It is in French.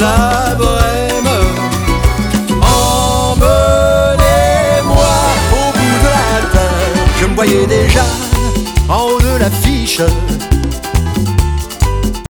la bohème. Emmenez-moi au bout de la terre. Je me voyais déjà en haut de l'affiche